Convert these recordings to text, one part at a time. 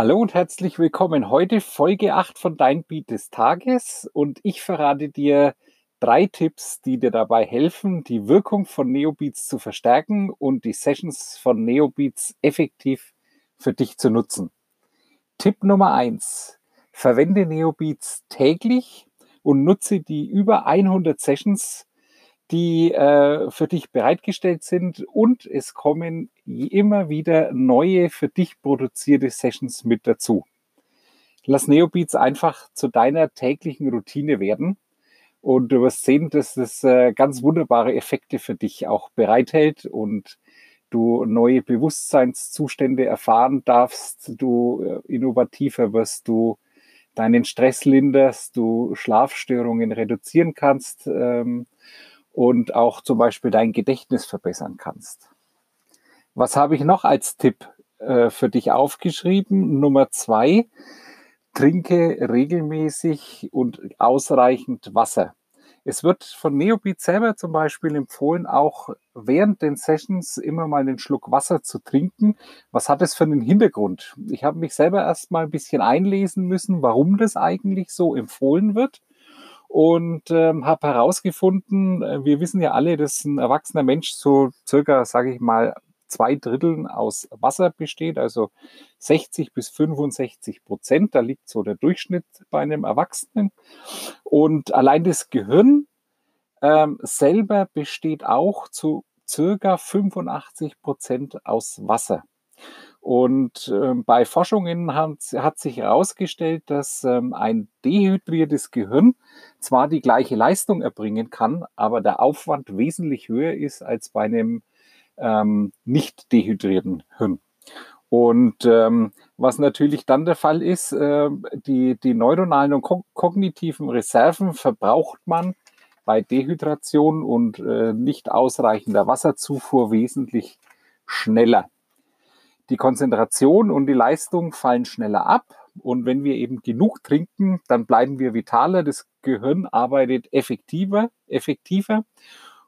Hallo und herzlich willkommen. Heute Folge 8 von Dein Beat des Tages und ich verrate dir drei Tipps, die dir dabei helfen, die Wirkung von Neobeats zu verstärken und die Sessions von Neobeats effektiv für dich zu nutzen. Tipp Nummer 1. Verwende Neobeats täglich und nutze die über 100 Sessions die äh, für dich bereitgestellt sind und es kommen immer wieder neue für dich produzierte Sessions mit dazu. Lass Neobeats einfach zu deiner täglichen Routine werden und du wirst sehen, dass das äh, ganz wunderbare Effekte für dich auch bereithält und du neue Bewusstseinszustände erfahren darfst, du äh, innovativer wirst, du deinen Stress linderst, du Schlafstörungen reduzieren kannst. Ähm, und auch zum Beispiel dein Gedächtnis verbessern kannst. Was habe ich noch als Tipp äh, für dich aufgeschrieben? Nummer zwei, trinke regelmäßig und ausreichend Wasser. Es wird von Neobeat selber zum Beispiel empfohlen, auch während den Sessions immer mal einen Schluck Wasser zu trinken. Was hat es für einen Hintergrund? Ich habe mich selber erst mal ein bisschen einlesen müssen, warum das eigentlich so empfohlen wird und ähm, habe herausgefunden, äh, wir wissen ja alle, dass ein erwachsener Mensch so circa, sage ich mal, zwei Dritteln aus Wasser besteht, also 60 bis 65 Prozent. Da liegt so der Durchschnitt bei einem Erwachsenen. Und allein das Gehirn ähm, selber besteht auch zu circa 85 Prozent aus Wasser. Und äh, bei Forschungen hat, hat sich herausgestellt, dass ähm, ein dehydriertes Gehirn zwar die gleiche Leistung erbringen kann, aber der Aufwand wesentlich höher ist als bei einem ähm, nicht dehydrierten Hirn. Und ähm, was natürlich dann der Fall ist, äh, die, die neuronalen und ko kognitiven Reserven verbraucht man bei Dehydration und äh, nicht ausreichender Wasserzufuhr wesentlich schneller die Konzentration und die Leistung fallen schneller ab. Und wenn wir eben genug trinken, dann bleiben wir vitaler. Das Gehirn arbeitet effektiver, effektiver.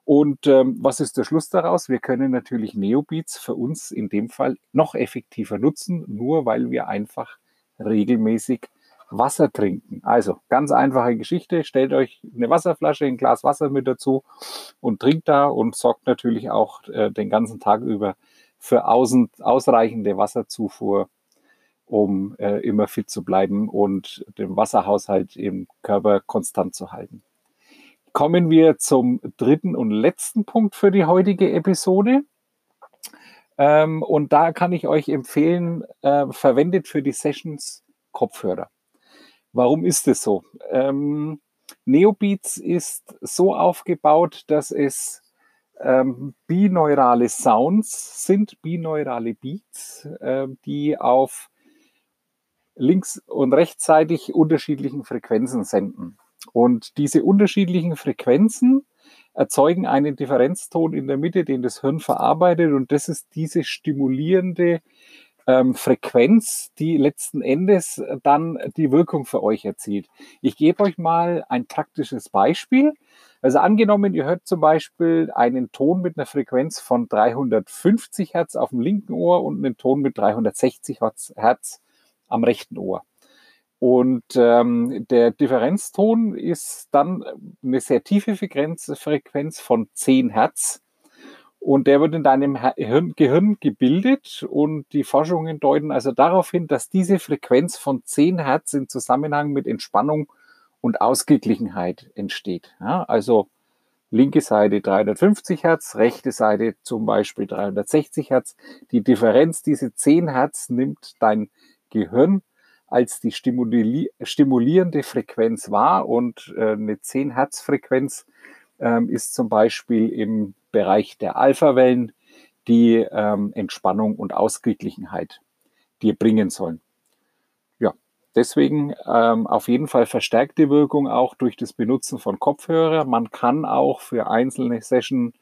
Und ähm, was ist der Schluss daraus? Wir können natürlich Neobeats für uns in dem Fall noch effektiver nutzen, nur weil wir einfach regelmäßig Wasser trinken. Also ganz einfache Geschichte. Stellt euch eine Wasserflasche, ein Glas Wasser mit dazu und trinkt da und sorgt natürlich auch äh, den ganzen Tag über für außen, ausreichende Wasserzufuhr, um äh, immer fit zu bleiben und den Wasserhaushalt im Körper konstant zu halten. Kommen wir zum dritten und letzten Punkt für die heutige Episode. Ähm, und da kann ich euch empfehlen, äh, verwendet für die Sessions Kopfhörer. Warum ist es so? Ähm, Neobeats ist so aufgebaut, dass es ähm, bineurale Sounds sind, bineurale Beats, äh, die auf links- und rechtsseitig unterschiedlichen Frequenzen senden. Und diese unterschiedlichen Frequenzen erzeugen einen Differenzton in der Mitte, den das Hirn verarbeitet. Und das ist diese stimulierende ähm, Frequenz, die letzten Endes dann die Wirkung für euch erzielt. Ich gebe euch mal ein praktisches Beispiel. Also angenommen, ihr hört zum Beispiel einen Ton mit einer Frequenz von 350 Hertz auf dem linken Ohr und einen Ton mit 360 Hertz am rechten Ohr. Und ähm, der Differenzton ist dann eine sehr tiefe Frequenz, Frequenz von 10 Hertz. Und der wird in deinem Gehirn gebildet und die Forschungen deuten also darauf hin, dass diese Frequenz von 10 Hertz in Zusammenhang mit Entspannung und Ausgeglichenheit entsteht. Ja, also linke Seite 350 Hertz, rechte Seite zum Beispiel 360 Hertz. Die Differenz, diese 10 Hertz, nimmt dein Gehirn als die stimulierende Frequenz wahr und äh, eine 10 Hertz Frequenz ähm, ist zum Beispiel im Bereich der Alpha-Wellen die ähm, Entspannung und Ausgeglichenheit dir bringen sollen. Deswegen ähm, auf jeden Fall verstärkte Wirkung auch durch das Benutzen von Kopfhörer. Man kann auch für einzelne Session,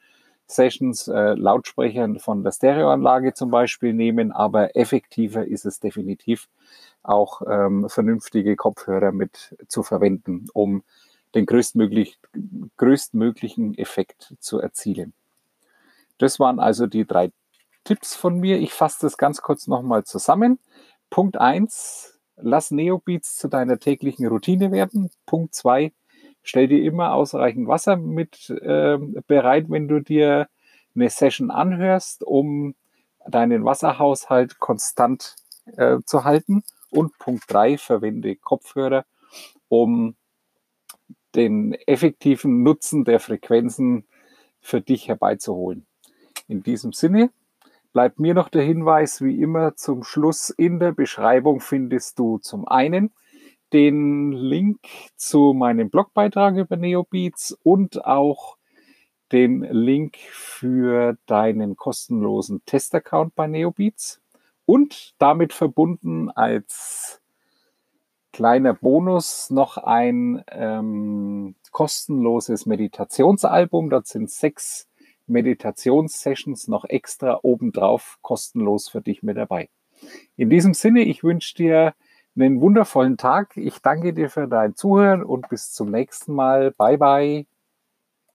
Sessions äh, Lautsprecher von der Stereoanlage zum Beispiel nehmen, aber effektiver ist es definitiv auch ähm, vernünftige Kopfhörer mit zu verwenden, um den größtmöglich, größtmöglichen Effekt zu erzielen. Das waren also die drei Tipps von mir. Ich fasse das ganz kurz nochmal zusammen. Punkt 1, lass Neobeats zu deiner täglichen Routine werden. Punkt 2, stell dir immer ausreichend Wasser mit äh, bereit, wenn du dir eine Session anhörst, um deinen Wasserhaushalt konstant äh, zu halten. Und Punkt 3, verwende Kopfhörer, um den effektiven Nutzen der Frequenzen für dich herbeizuholen. In diesem Sinne bleibt mir noch der Hinweis, wie immer zum Schluss in der Beschreibung findest du zum einen den Link zu meinem Blogbeitrag über Neobeats und auch den Link für deinen kostenlosen Testaccount bei Neobeats und damit verbunden als kleiner Bonus noch ein ähm, kostenloses Meditationsalbum. Dort sind sechs Meditationssessions noch extra obendrauf kostenlos für dich mit dabei. In diesem Sinne, ich wünsche dir einen wundervollen Tag. Ich danke dir für dein Zuhören und bis zum nächsten Mal. Bye bye.